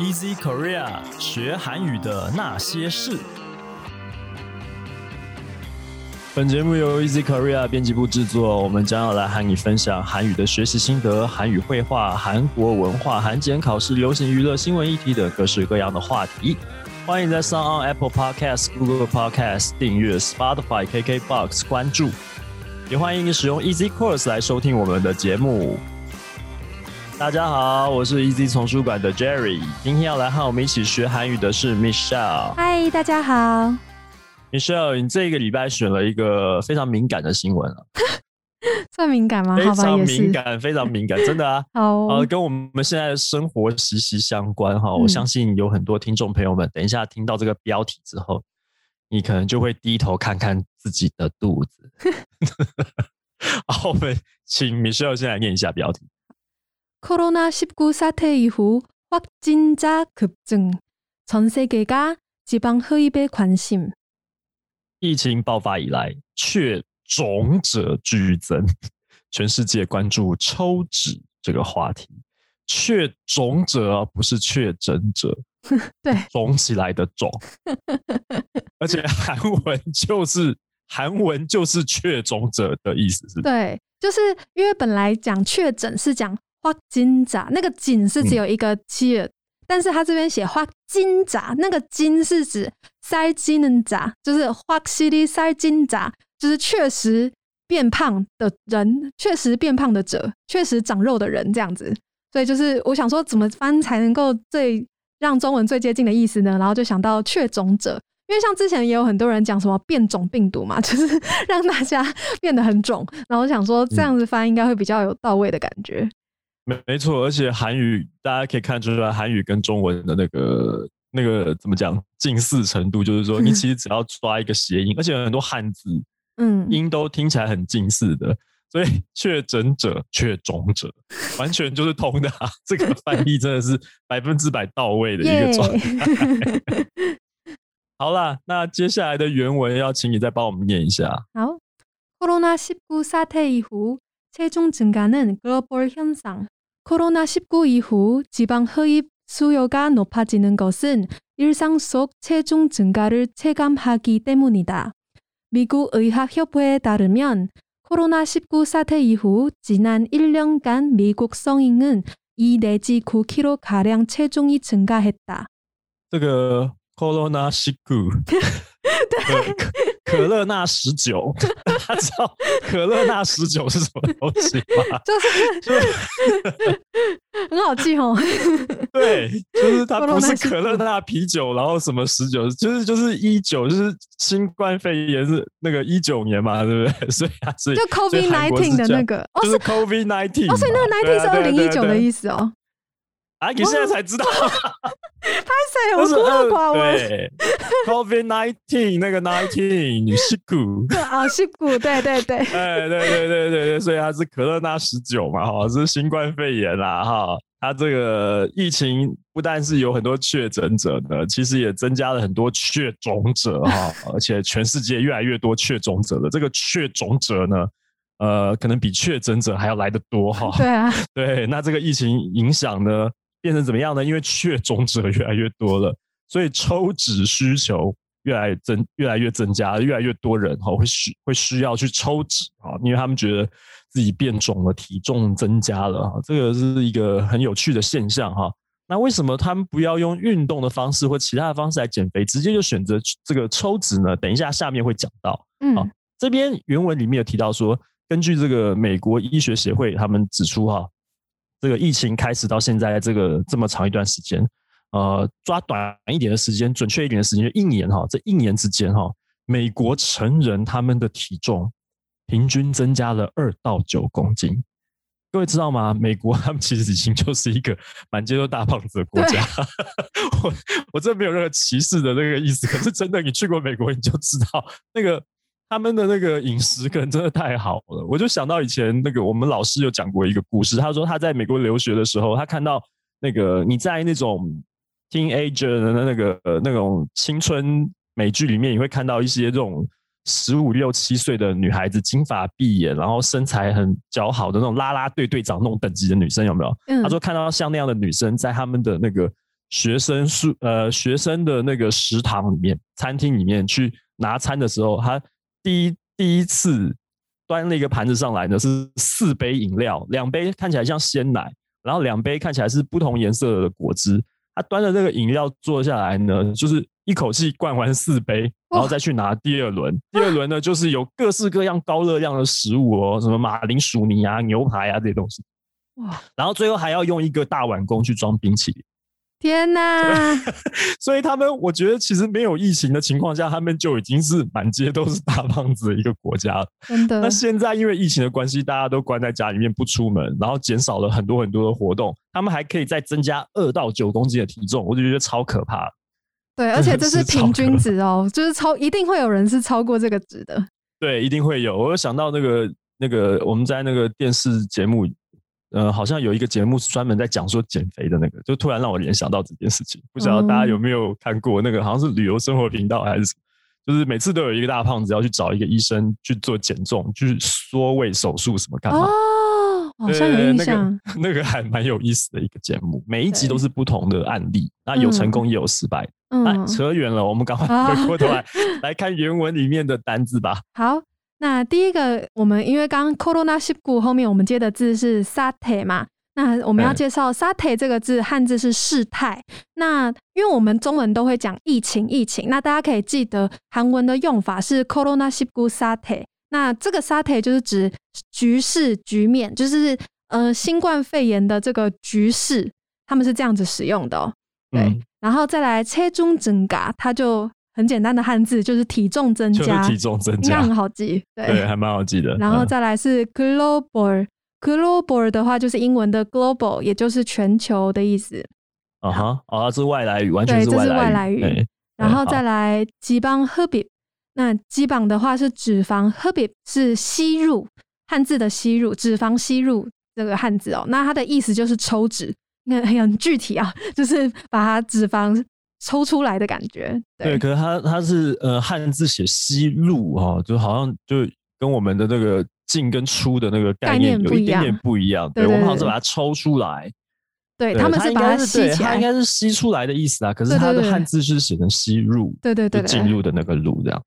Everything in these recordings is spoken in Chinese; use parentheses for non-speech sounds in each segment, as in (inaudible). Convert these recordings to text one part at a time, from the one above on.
Easy Korea 学韩语的那些事。本节目由 Easy Korea 编辑部制作，我们将要来和你分享韩语的学习心得、韩语绘画、韩国文化、韩检考试、流行娱乐、新闻议题等各式各样的话题。欢迎在 s o n Apple Podcast、Google Podcast 订阅，Spotify、KKBox 关注，也欢迎你使用 Easy Course 来收听我们的节目。大家好，我是 Easy 丛书馆的 Jerry。今天要来和我们一起学韩语的是 Michelle。嗨，大家好，Michelle，你这个礼拜选了一个非常敏感的新闻啊？(laughs) 算敏感吗？非常敏感，非常敏感，(laughs) 真的啊。好，呃，跟我们现在的生活息息相关哈。我相信有很多听众朋友们，等一下听到这个标题之后，你可能就会低头看看自己的肚子。(laughs) 好，我们请 Michelle 先来念一下标题。 코로나19 사태 이후 확진자 급증, 전 세계가 지방 흡입에 관심. 疫情爆发以来，确肿者剧增，(laughs) 全世界关注抽脂这个话题。确肿者不是确诊者，(laughs) 肿起来的肿。(laughs) 对，就是因为本来讲确诊是讲 花金扎，那个金是只有一个七，但是他这边写花金扎，那个金是指塞金能扎，就是花西里塞金扎，就是确实变胖的人，确实变胖的者，确实长肉的人这样子。所以就是我想说，怎么翻才能够最让中文最接近的意思呢？然后就想到确种者，因为像之前也有很多人讲什么变种病毒嘛，就是 (laughs) 让大家变得很肿。然后我想说，这样子翻应该会比较有到位的感觉。没没错，而且韩语大家可以看出来，韩语跟中文的那个那个怎么讲近似程度，就是说你(laughs) 其实只要抓一个谐音，而且很多汉字，嗯，音都听起来很近似的。所以确诊者、确肿者，完全就是通的啊！这个翻译真的是百分之百到位的一个状态。(laughs) 好啦，那接下来的原文要请你再帮我们念一下。好，코로나19사태이후 체중 증가는 글로벌 현상. 코로나19 이후 지방 흡입 수요가 높아지는 것은 일상 속 체중 증가를 체감하기 때문이다. 미국 의학협회에 따르면 코로나19 사태 이후 지난 1년간 미국 성인은 2 내지 9kg 가량 체중이 증가했다. 这个 코로나 19 (laughs) 可乐那十九，大家知道可乐那十九是什么东西吗？(laughs) 就是很好记哦。(laughs) 对，就是它不是可乐那啤酒，然后什么十九，就是就是一九，就是新冠肺炎是那个一九年嘛，对不对？(laughs) 所以它是就 COVID nineteen 的那个，就是 COVID nineteen，哦，所以那个 nineteen 是二零一九的意思哦。啊！你现在才知道，(laughs) 拍谁？我孤陋寡闻。Covid nineteen 那个 nineteen 是股啊，是股，对对对，(laughs) 哎，对对对对对，所以它是可乐那十九嘛，哈，是新冠肺炎啦，哈，它这个疫情不但是有很多确诊者的，其实也增加了很多确种者哈，(laughs) 而且全世界越来越多确种者的这个确种者呢，呃，可能比确诊者还要来得多哈。对啊，对，那这个疫情影响呢？变成怎么样呢？因为确种者越来越多了，所以抽脂需求越来增越来越增加，越来越多人哈会需会需要去抽脂啊，因为他们觉得自己变肿了，体重增加了哈，这个是一个很有趣的现象哈。那为什么他们不要用运动的方式或其他的方式来减肥，直接就选择这个抽脂呢？等一下下面会讲到。嗯，这边原文里面有提到说，根据这个美国医学协会，他们指出哈，这个疫情开始到现在这个这么长一段时间，呃，抓短一点的时间，准确一点的时间，就一年哈，这一年之间哈，美国成人他们的体重平均增加了二到九公斤。各位知道吗？美国他们其实已经就是一个满街都大胖子的国家。(laughs) 我我真没有任何歧视的那个意思，可是真的，你去过美国你就知道，那个他们的那个饮食可能真的太好了。我就想到以前那个我们老师有讲过一个故事，他说他在美国留学的时候，他看到那个你在那种 teenager 的那个那种青春美剧里面，你会看到一些这种。十五六七岁的女孩子，金发碧眼，然后身材很姣好的那种啦啦队队长那种等级的女生有没有？他说看到像那样的女生在他们的那个学生宿呃学生的那个食堂里面、餐厅里面去拿餐的时候，他第一第一次端了一个盘子上来呢，是四杯饮料，两杯看起来像鲜奶，然后两杯看起来是不同颜色的果汁。他端着这个饮料坐下来呢，就是。一口气灌完四杯，然后再去拿第二轮。第二轮呢，就是有各式各样高热量的食物哦，什么马铃薯泥啊、牛排啊这些东西。哇！然后最后还要用一个大碗工去装冰淇淋。天哪！(laughs) 所以他们，我觉得其实没有疫情的情况下，他们就已经是满街都是大胖子的一个国家了。真的。那现在因为疫情的关系，大家都关在家里面不出门，然后减少了很多很多的活动，他们还可以再增加二到九公斤的体重，我就觉得超可怕。对，而且这是平均值哦，就是超一定会有人是超过这个值的。对，一定会有。我有想到那个那个我们在那个电视节目，呃，好像有一个节目是专门在讲说减肥的那个，就突然让我联想到这件事情。不知道大家有没有看过那个，好像是旅游生活频道还是什么，就是每次都有一个大胖子要去找一个医生去做减重，去缩胃手术什么干嘛。哦好像有印象，那个还蛮有意思的一个节目，每一集都是不同的案例，那有成功也有失败。嗯，扯远了，我们赶快回过头来 (laughs) 来看原文里面的单字吧。好，那第一个，我们因为刚刚 corona 西谷后面我们接的字是 sate 嘛，那我们要介绍 sate 这个字汉字是事态。那因为我们中文都会讲疫情，疫情，那大家可以记得韩文的用法是 corona 西谷 sate。那这个 sate 就是指局势、局面，就是呃新冠肺炎的这个局势，他们是这样子使用的哦。对，然后再来车中整嘎，它就很简单的汉字，就是体重增加，体重增加，很好记。(laughs) 对，还蛮好记的。然后再来是 global，global 的话就是英文的 global，也就是全球的意思。啊哈，哦，是外来语，完全是外来语。然后再来吉邦赫比。那基榜的话是脂肪，特别是吸入汉字的吸入，脂肪吸入这个汉字哦。那它的意思就是抽脂，那很具体啊，(laughs) 就是把它脂肪抽出来的感觉。对，可是它它是呃汉字写吸入哈，就好像就跟我们的那个进跟出的那个概念有一点点不一样。对，我们好像是把它抽出来。对，他们是把它吸起来，它应该是吸出来的意思啊。可是它的汉字是写成吸入，对对对，进入的那个入这样。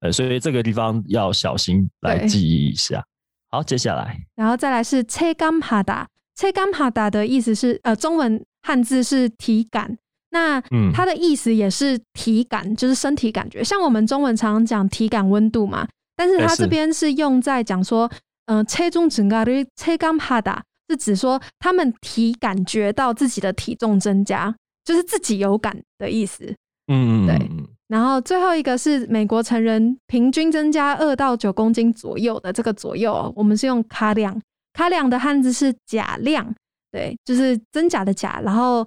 呃，所以这个地方要小心来记忆一下。好，接下来，然后再来是切干哈达，切干哈达的意思是呃，中文汉字是体感，那它的意思也是体感，就是身体感觉。像我们中文常常讲体感温度嘛，但是它这边是用在讲说，嗯，切中整个的切干哈达是指说他们体感觉到自己的体重增加，就是自己有感的意思。嗯，对。然后最后一个是美国成人平均增加二到九公斤左右的这个左右，我们是用卡量，卡量的汉字是假量，对，就是真假的假，然后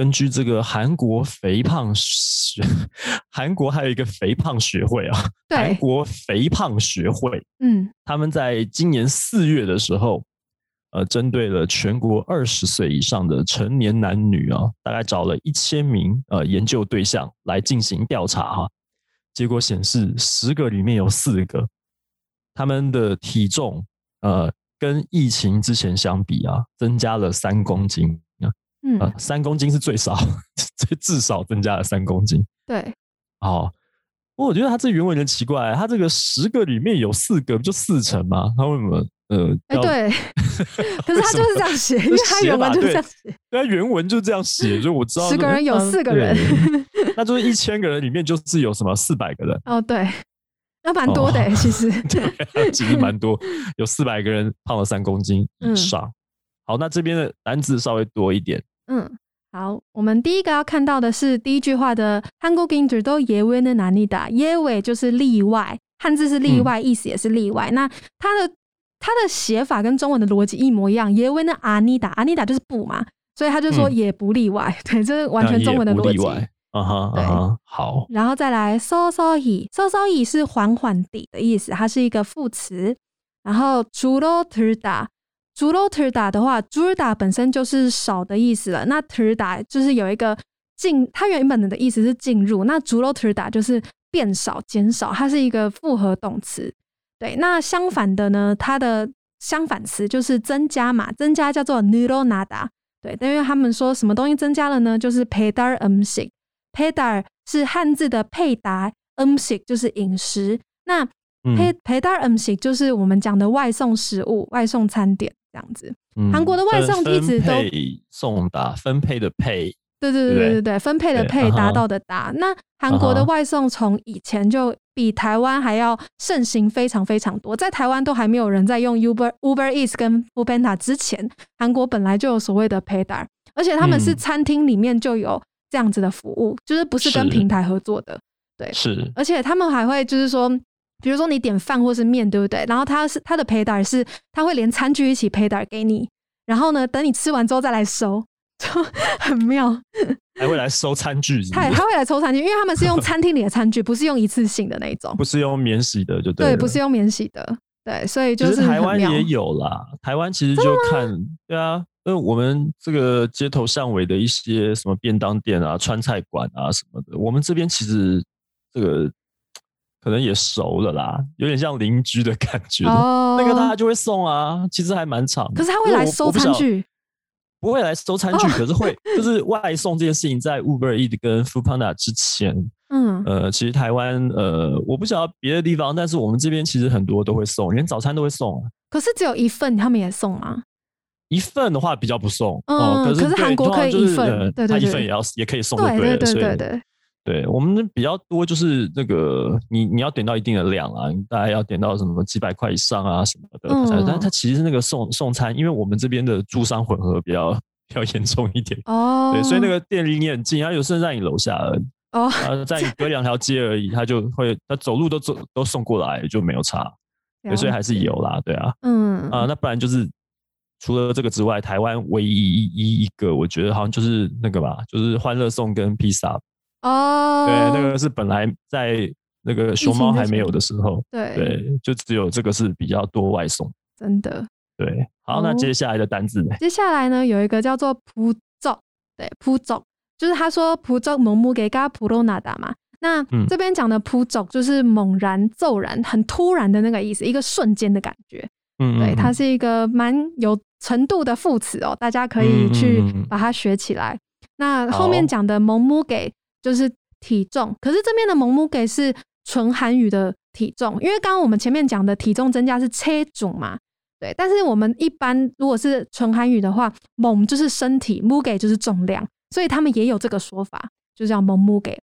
根据这个韩国肥胖学，(laughs) 韩国还有一个肥胖学会啊，韩国肥胖学会，嗯，他们在今年四月的时候。呃，针对了全国二十岁以上的成年男女啊，大概找了一千名呃研究对象来进行调查哈，结果显示十个里面有四个，他们的体重呃跟疫情之前相比啊，增加了三公斤啊，嗯，三公斤是最少，(laughs) 最至少增加了三公斤。对，哦，我觉得他这原文有点奇怪，他这个十个里面有四个，不就四成吗？他为什么？呃，哎，对，(laughs) 可是他就是这样写，(laughs) 因为他原文就这样写，对，原文就这样写，就我知道十个人有四个人，那就是一千个人里面就是有什么四百个人哦，对，那蛮多的，其实对其实蛮多，有四百个人胖了三公斤以上。好，那这边的单子稍微多一点。嗯，好，我们第一个要看到的是第一句话的韩国音字都耶尾的哪里的耶尾就是例外，汉字是例外，意思也是例外。那它的它的写法跟中文的逻辑一模一样，耶维那阿妮达，阿妮达就是不嘛，所以他就说也不例外，(laughs) 对，这是完全中文的逻辑。啊哈，对，好。然后再来，so so he so so he 是缓缓地的意思，它是一个副词。然后朱罗特达，朱罗特达的话，朱达本身就是少的意思了，那特达就是有一个进，它原本的意思是进入，那朱罗特达就是变少、减少，它是一个复合动词。对，那相反的呢？它的相反词就是增加嘛，增加叫做 nuronada。对，因为他们说什么东西增加了呢？就是 pedar umsik，pedar 是汉字的配达，umsik 就是饮食。那 ped pedar umsik 就是我们讲的外送食物、外送餐点这样子。韩国的外送地址都送达分配的配。对对对对对对，分配的配达到的达。那韩国的外送从以前就比台湾还要盛行非常非常多，在台湾都还没有人在用 Uber Uber Eats 跟 Foodpanda 之前，韩国本来就有所谓的配达，而且他们是餐厅里面就有这样子的服务，就是不是跟平台合作的。对，是。而且他们还会就是说，比如说你点饭或是面，对不对？然后他是他的配达是他会连餐具一起配达给你，然后呢，等你吃完之后再来收。(laughs) 就很妙，还会来收餐具。他他会来收餐具，因为他们是用餐厅里的餐具，不是用一次性的那种，不是用免洗的，就对，不是用免洗的，对，所以就是台湾也有啦。台湾其实就看，对啊，因为我们这个街头巷尾的一些什么便当店啊、川菜馆啊什么的，我们这边其实这个可能也熟了啦，有点像邻居的感觉。哦，那个大家就会送啊，其实还蛮长。可是他会来收餐具。不会来收餐具，可是会就是外送这件事情，在 Uber Eat 跟 Foodpanda 之前，嗯，呃，其实台湾，呃，我不晓得别的地方，但是我们这边其实很多都会送，连早餐都会送。可是只有一份，他们也送吗？一份的话比较不送，嗯，可是韩国可以一份，对对对，他一份也要也可以送，对对对对对。对我们比较多就是那个，你你要点到一定的量啊，大概要点到什么几百块以上啊什么的。嗯。但它其实那个送送餐，因为我们这边的住商混合比较比较严重一点。哦。对，所以那个店离你很近，它有甚至在你楼下而已。哦。啊，在隔两条街而已，他就会他走路都走都送过来，就没有差。对，所以还是有啦，对啊。嗯。啊，那不然就是除了这个之外，台湾唯一一一个，我觉得好像就是那个吧，就是欢乐颂跟披萨。哦，对，那个是本来在那个熊猫还没有的时候，对对，就只有这个是比较多外送，真的。对，好，那接下来的单字呢？接下来呢，有一个叫做扑奏，对，扑奏就是他说扑奏猛木给嘎普罗纳达嘛。那这边讲的扑走就是猛然、骤然、很突然的那个意思，一个瞬间的感觉。嗯，对，它是一个蛮有程度的副词哦，大家可以去把它学起来。那后面讲的猛木给。就是体重，可是这边的蒙木给是纯韩语的体重，因为刚刚我们前面讲的体重增加是车重嘛，对。但是我们一般如果是纯韩语的话，蒙就是身体，木给就是重量，所以他们也有这个说法，就叫蒙木给。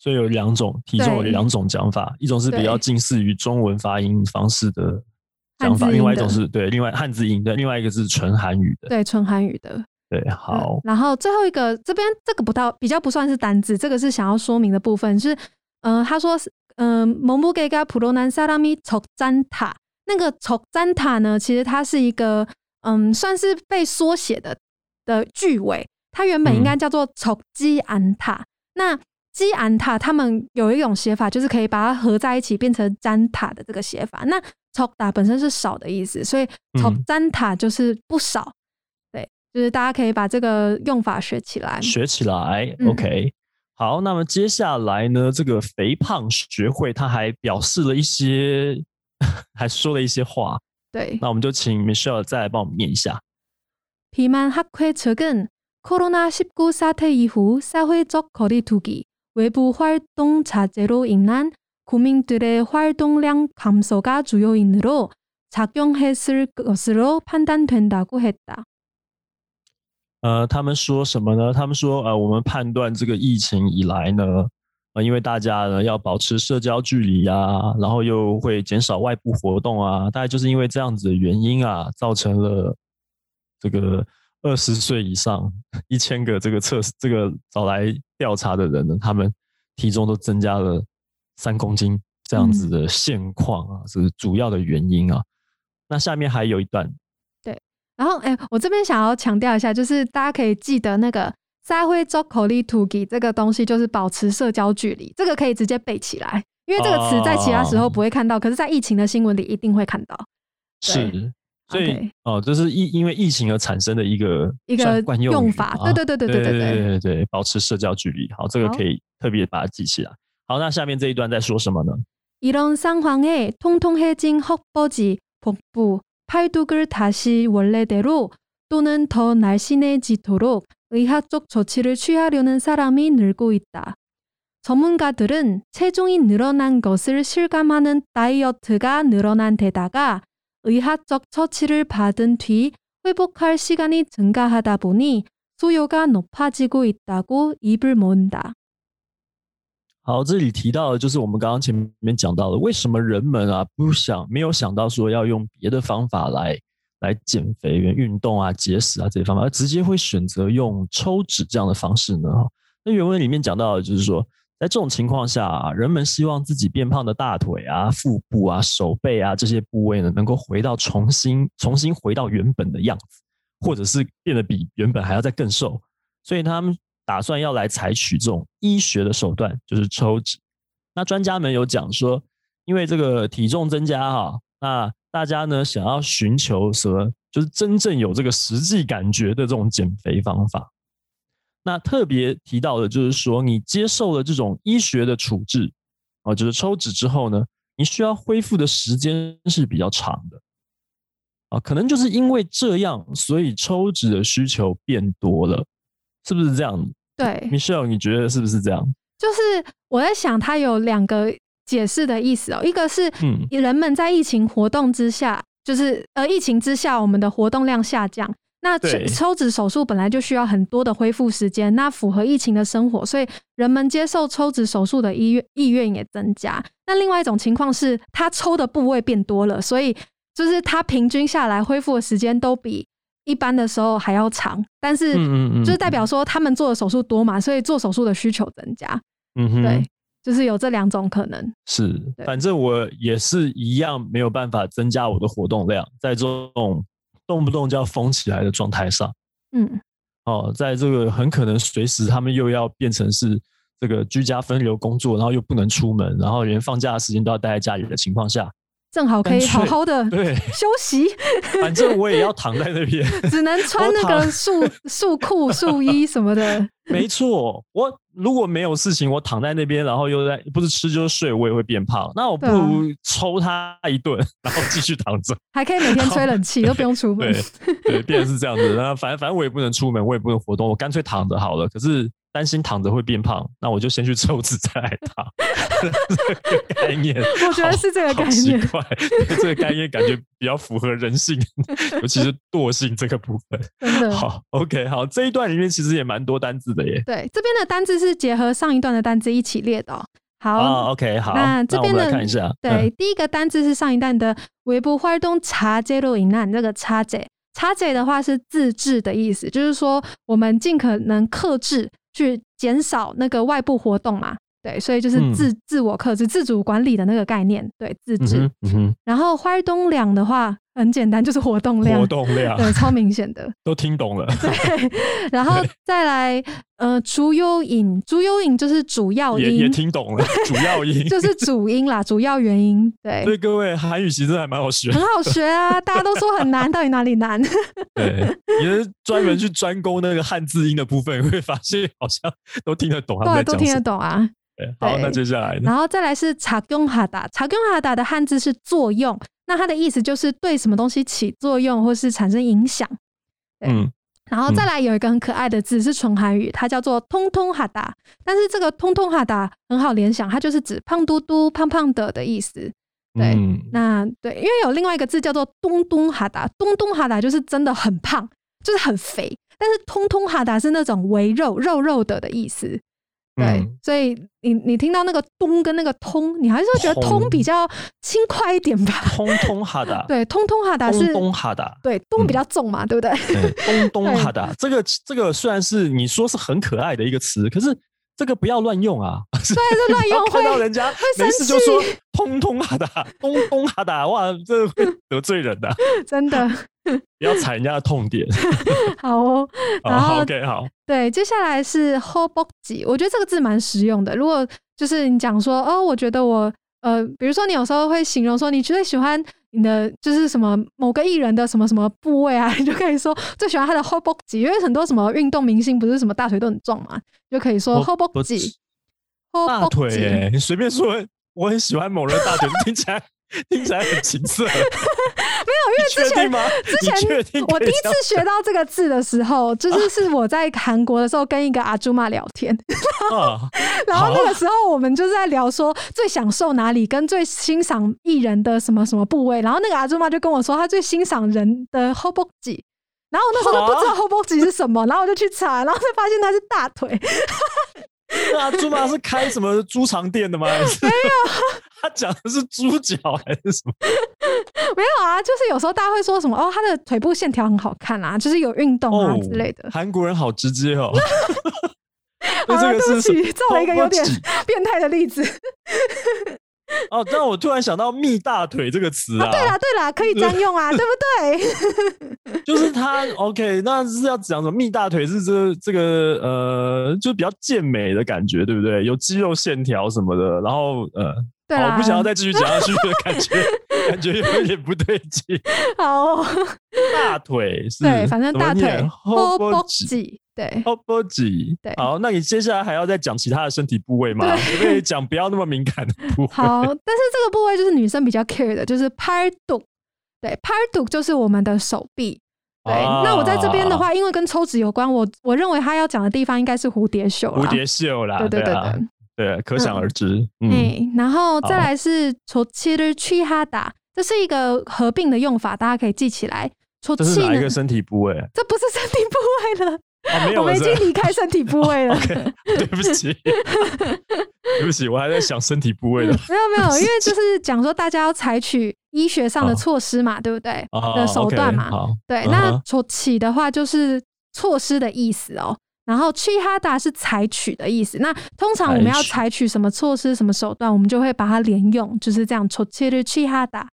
所以有两种体重有对两种讲法，一种是比较近似于中文发音方式的讲法，另外一种是对，另外汉字音的，另外一个是纯韩语的。对，纯韩语的。对，好嗯，然后最后一个这边这个不到比较不算是单字，这个是想要说明的部分是，嗯、他说是，嗯、蒙布给嘎普罗南萨拉米丑占塔，那个丑占塔呢，其实它是一个，嗯，算是被缩写的的句尾，它原本应该叫做丑基安塔。那基安塔他们有一种写法，就是可以把它合在一起变成占塔的这个写法。那丑塔本身是少的意思，所以丑嗯占塔就是不少。对，就是大家可以把这个用法学起来。学起来。嗯 OK，好，那么接下来呢，这个肥胖学会他还表示了一些，还说了一些话，对，那我们就请 Michelle 再来帮我们念一下。 비만 학회 측은 코로나19 사태 이후 사회적 거리두기, 외부 활동 자제로 인한 국민들의 활동량 감소가 주요인으로 작용했을 것으로 판단된다고 했다. 呃，他们说什么呢？他们说，呃，我们判断这个疫情以来呢，呃，因为大家呢要保持社交距离啊，然后又会减少外部活动啊，大概就是因为这样子的原因啊，造成了这个二十岁以上一千个这个测试这个找来调查的人呢，他们体重都增加了三公斤这样子的现况啊，这是主要的原因啊。那下面还有一段，然后，哎、我这边想要强调一下，就是大家可以记得那个“撒会做口力图给”这个东西，就是保持社交距离，这个可以直接背起来，因为这个词在其他时候不会看到，可是在疫情的新闻里一定会看到。对是，所以 OK 哦，这是因因为疫情而产生的一个一个算惯用语用法啊对对对对对对对对对对，保持社交距离。好，这个好可以特别把它记起来。好，那下面这一段在说什么呢？ 이런 상황에 통통해진 헉버지, 복부, 팔뚝을 다시 원래대로 또는 더 날씬해지도록 의학적 조치를 취하려는 사람이 늘고 있다. 전문가들은 체중이 늘어난 것을 실감하는 다이어트가 늘어난 데다가 의학적 처치를 받은 뒤 회복할 시간이 증가하다 보니 수요가 높아지고 있다고 입을 모은다. 好，这里提到的就是我们刚刚前面讲到的，为什么人们啊不想没有想到说要用别的方法来来减肥、运动啊、节食啊这些方法，而直接会选择用抽脂这样的方式呢？那原文里面讲到的就是说，在这种情况下、啊，人们希望自己变胖的大腿啊、腹部啊、手背啊这些部位呢，能够回到重新重新回到原本的样子，或者是变得比原本还要再更瘦，所以他们打算要来采取这种医学的手段，就是抽脂。那专家们有讲说，因为这个体重增加哈、那大家呢想要寻求什么，就是真正有这个实际感觉的这种减肥方法。那特别提到的就是说，你接受了这种医学的处置，啊，就是抽脂之后呢，你需要恢复的时间是比较长的。啊，可能就是因为这样，所以抽脂的需求变多了，是不是这样对，？Michelle，你觉得是不是这样？就是我在想，它有两个解释的意思哦，一个是嗯人们在疫情活动之下，就是呃疫情之下，我们的活动量下降。那抽抽脂手术本来就需要很多的恢复时间，那符合疫情的生活，所以人们接受抽脂手术的意愿意愿也增加。那另外一种情况是，他抽的部位变多了，所以就是他平均下来恢复的时间都比一般的时候还要长，但是就是代表说他们做的手术多嘛，所以做手术的需求增加。嗯哼，对，就是有这两种可能。是，反正我也是一样没有办法增加我的活动量，在这种动不动就要封起来的状态上，嗯，哦，在这个很可能随时他们又要变成是这个居家分流工作，然后又不能出门，然后连放假的时间都要待在家里的情况下，正好可以好好的 (laughs) 对，休息，(laughs) 反正我也要躺在那边。(laughs) 只能穿那个束束裤、束衣什么的。没错，我如果没有事情，我躺在那边，然后又在不是吃就是睡，我也会变胖。那我不如抽他一顿，然后继续躺着。还可以每天吹冷气，都不用出门对。对，变成是这样子。那反正反正我也不能出门，我也不能活动，我干脆躺着好了。可是担心躺着会变胖，那我就先去抽脂再来躺。(laughs) 这个概念，我觉得是这个概念。奇，这个概念感觉比较符合人性，(laughs) 尤其是惰性这个部分。好，OK，好，这一段里面其实也蛮多单字的耶。对，这边的单字是结合上一段的单字一起列的、哦。好、，OK，好，那这边的看一下。对、第一个单字是上一段的“微波花东茶解路饮难”，这个“茶解”“茶解”的话是自制的意思，就是说我们尽可能克制。去减少那个外部活动嘛。对，所以就是嗯自、自我克制、自主管理的那个概念。对，自制。嗯，嗯，然后활동量的话很简单，就是活动量。活动量对，超明显的。(laughs) 都听懂了。(laughs) 对，然后再来，呃，主优引，主优引就是主要也也因，听懂了，(laughs) 主要音。就是主音啦，主要原因。对，所以各位韩语其实还蛮好学很，好学啊，大家都说很难，到底哪里难？对，也是专门去专攻那个汉字音的部分，会发现好像都听得懂对，都听。得懂啊。对好，那接下来呢？然后再来是查用哈达，查用哈达的汉字是作用，那它的意思就是对什么东西起作用或是产生影响。对嗯，然后再来有一个很可爱的字是纯韩语，它叫做通通哈达，但是这个通通哈达很好联想，它就是指胖嘟嘟、胖胖的的意思。对嗯那对，因为有另外一个字叫做东东哈达，东东哈达就是真的很胖，就是很肥，但是通通哈达是那种围肉肉肉的的意思。对，嗯。所以你你听到那个咚跟那个通，你还是会觉得通。通比较轻快一点吧？通通哈达，(laughs) 对，通通哈达是哈达，对咚比嗯较重嘛，对不对？对，(laughs) 东东对哈达，这个这个虽然是你说是很可爱的一个词，可是这个不要乱用啊！对，这乱用 (laughs) 看到人家生没事就说通通哈达，咚咚哈达，哇，这会得罪人的，真的不 (laughs) 要踩人家的痛点。(laughs) 好哦。(laughs) 然好后，OK，好，对，接下来是 h o b o k i 我觉得这个字蛮实用的。如果就是你讲说，哦，我觉得我呃，比如说你有时候会形容说，你最喜欢你的就是什么某个艺人的什么什么部位啊，你就可以说最喜欢他的 h o b o k i 因为很多什么运动明星不是什么大腿都很壮嘛，就可以说 h o b o k i 大腿耶，你随便说，我很喜欢某人大腿，听起来 (laughs) 听起来很情色。(laughs) 没有，因为之前吗？之前我第一次学到这个字的时候，就是是我在韩国的时候跟一个阿朱玛聊天，(laughs) 啊，然后那好个时候我们就是在聊说最享受哪里，跟最欣赏艺人的什么什么部位。然后那个阿朱妈就跟我说，她最欣赏人的 o k i 然后我那时候都不知道 o k i 是什么，然后我就去查，然后才发现它是大腿。(laughs) 那啊猪妈是开什么猪肠店的吗？没有，(laughs) 他讲的是猪脚还是什么？(laughs) 没有啊，就是有时候大家会说什么哦，他的腿部线条很好看啊，就是有运动啊之类的。韩国人好直接哦。好了，对不起，造了一个有点变态的例子。(laughs) 哦，但我突然想到“蜜大腿”这个词啊，对啦，对啦，可以这样用啊，(laughs) 对不对？(laughs) 就是他 OK，那是要讲什么？蜜大腿是这这个呃，就比较健美的感觉，对不对？有肌肉线条什么的，然后呃，我不想要再继续讲下去的感觉，感觉有一点不对劲。好哦，大腿是对，反正大腿 o hoboki，对。对，好，那你接下来还要再讲其他的身体部位吗？可不可以讲不要那么敏感的部位？(laughs) 好，但是这个部位就是女生比较 care 的，就是 part do。对，part do 就是我们的手臂。对，那我在这边的话，因为跟抽脂有关，我我认为他要讲的地方应该是蝴蝶袖蝴蝶袖啦，对对对对，对，可想而知。嗯，然后再来是抽气的去哈达，这是一个合并的用法，大家可以记起来。抽气哪一个身体部位？这不是身体部位了，哦，没有我们已经离开身体部位了。(laughs) OK，对不起，对不起，我还在想身体部位的。没有没有，因为就是讲说大家要采取医学上的哦措施嘛，对不对？哦的手段嘛。好，对，嗯那哼措起的话就是措施的意思哦。然后去哈达是采取的意思。那通常我们要采取采取什么措施、什么手段，我们就会把它连用，就是这样。措起的去哈达。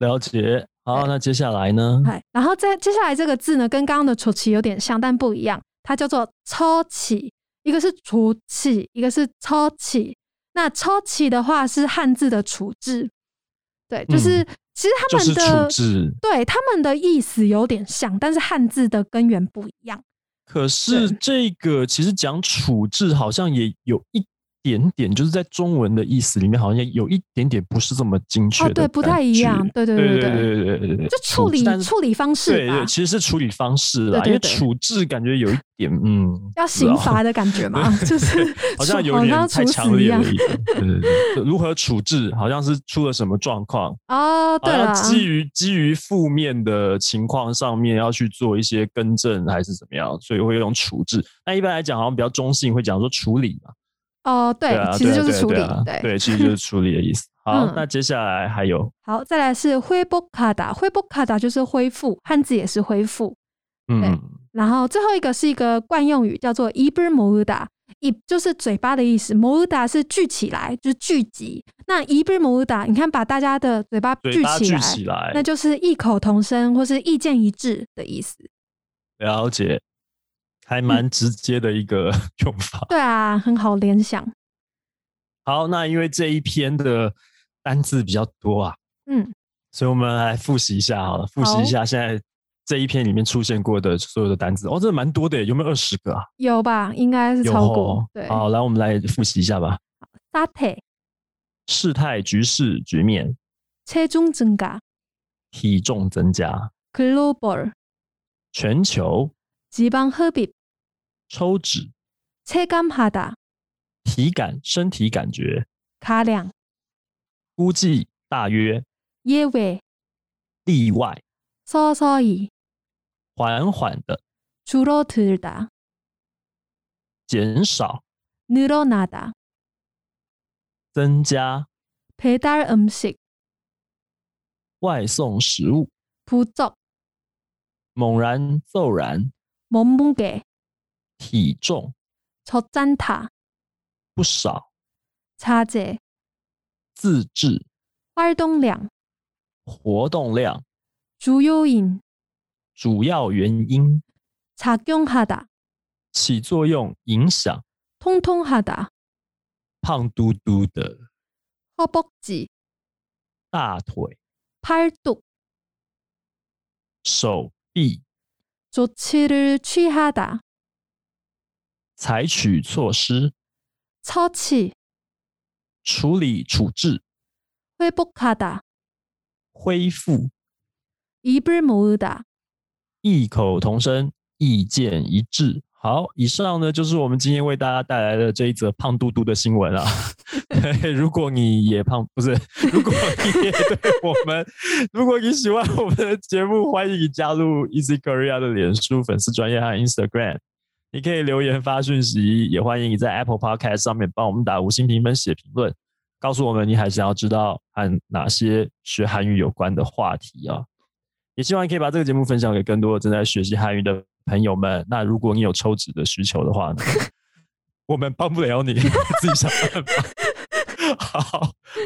了解。好，那接下来呢？哎，然后再接下来这个字呢，跟刚刚的措起有点像，但不一样。它叫做抽起，一个是处起，一个是抽起。那抽起的话是汉字的处置，对，就是、嗯其实他就是们的处置。对他们的意思有点像，但是汉字的根源不一样。可是对这个其实讲处置好像也有一点点，就是在中文的意思里面，好像有一点点不是这么精确，对，不太一样。对对对对对对对对，就处理处理方式啊，其实是处理方式啦，因为处置感觉有一点嗯，要刑罚的感觉嘛，(laughs) 就是好像有点太强了一点。对对对，如何处置？好像是出了什么状况啊？对啊，基于基于负面的情况上面，要去做一些更正还是怎么样？所以会用处置。那一般来讲，好像比较中性，会讲说处理嘛。哦，对啊，其实就是处理对啊，对。其实就是处理的意思。好嗯，那接下来还有，好，再来是恢复卡达，恢复卡达就是恢复，汉字也是恢复。嗯，然后最后一个是一个惯用语，叫做伊布摩乌达，伊就是嘴巴的意思，摩乌达是聚起来，就是聚集。那伊布摩乌达，你看把大家的嘴巴聚聚起来，起来那，就是异口同声或是意见一致的意思。了解，还嗯蛮直接的一个(laughs) 用法。对啊，很好联想。好，那因为这一篇的单字比较多啊，嗯，所以我们来复习一下好了，复习一下现在这一篇里面出现过的所有的单字。哦，真的蛮多的耶，有没有二十个啊？有吧？应该是有超过哦。对，好，来我们来复习一下吧。沙特、事态、局势、局面， 체중增加、体重增加， 글로벌、全球 지방 흡입、 抽脂， 체감하다、体感身体感觉， 가량、估计大约， 예외、例外， 서서히、缓缓的 줄어들다、减少， 늘어나다、增加， 배달 음식、外送食物， 부쩍、猛然骤然， 몸무게、 体重 젖잔다、不少， 자제、自制， 활동량、活动量， 주요인、主要原因， 작용하다、起作用，影响， 통통하다、胖嘟嘟的 허벅지、大腿、 팔뚝、手臂， 조치를 취하다、 采取措施， 처치、 处理处置， 회복하다、恢复， 입을 모으다、异口同声，意见一致。好，以上呢就是我们今天为大家带来的这一则胖嘟嘟的新闻啊。(laughs) 对如果你也胖，不是，(laughs) 如果你也对我们，(laughs) 如果你喜欢我们的节目，欢迎你加入 Easy Korea 的脸书粉丝专业和 Instagram。 你可以留言发讯息，也欢迎你在 Apple Podcast 上面帮我们打五星评分、写评论，告诉我们你还想要知道和哪些学韩语有关的话题啊。也希望你可以把这个节目分享给更多正在学习韩语的朋友们。那如果你有抽脂的需求的话呢，(laughs) 我们帮不了你，自己想办法。好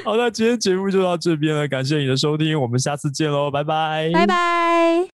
好，那今天节目就到这边了，感谢你的收听，我们下次见喽，拜拜，拜拜。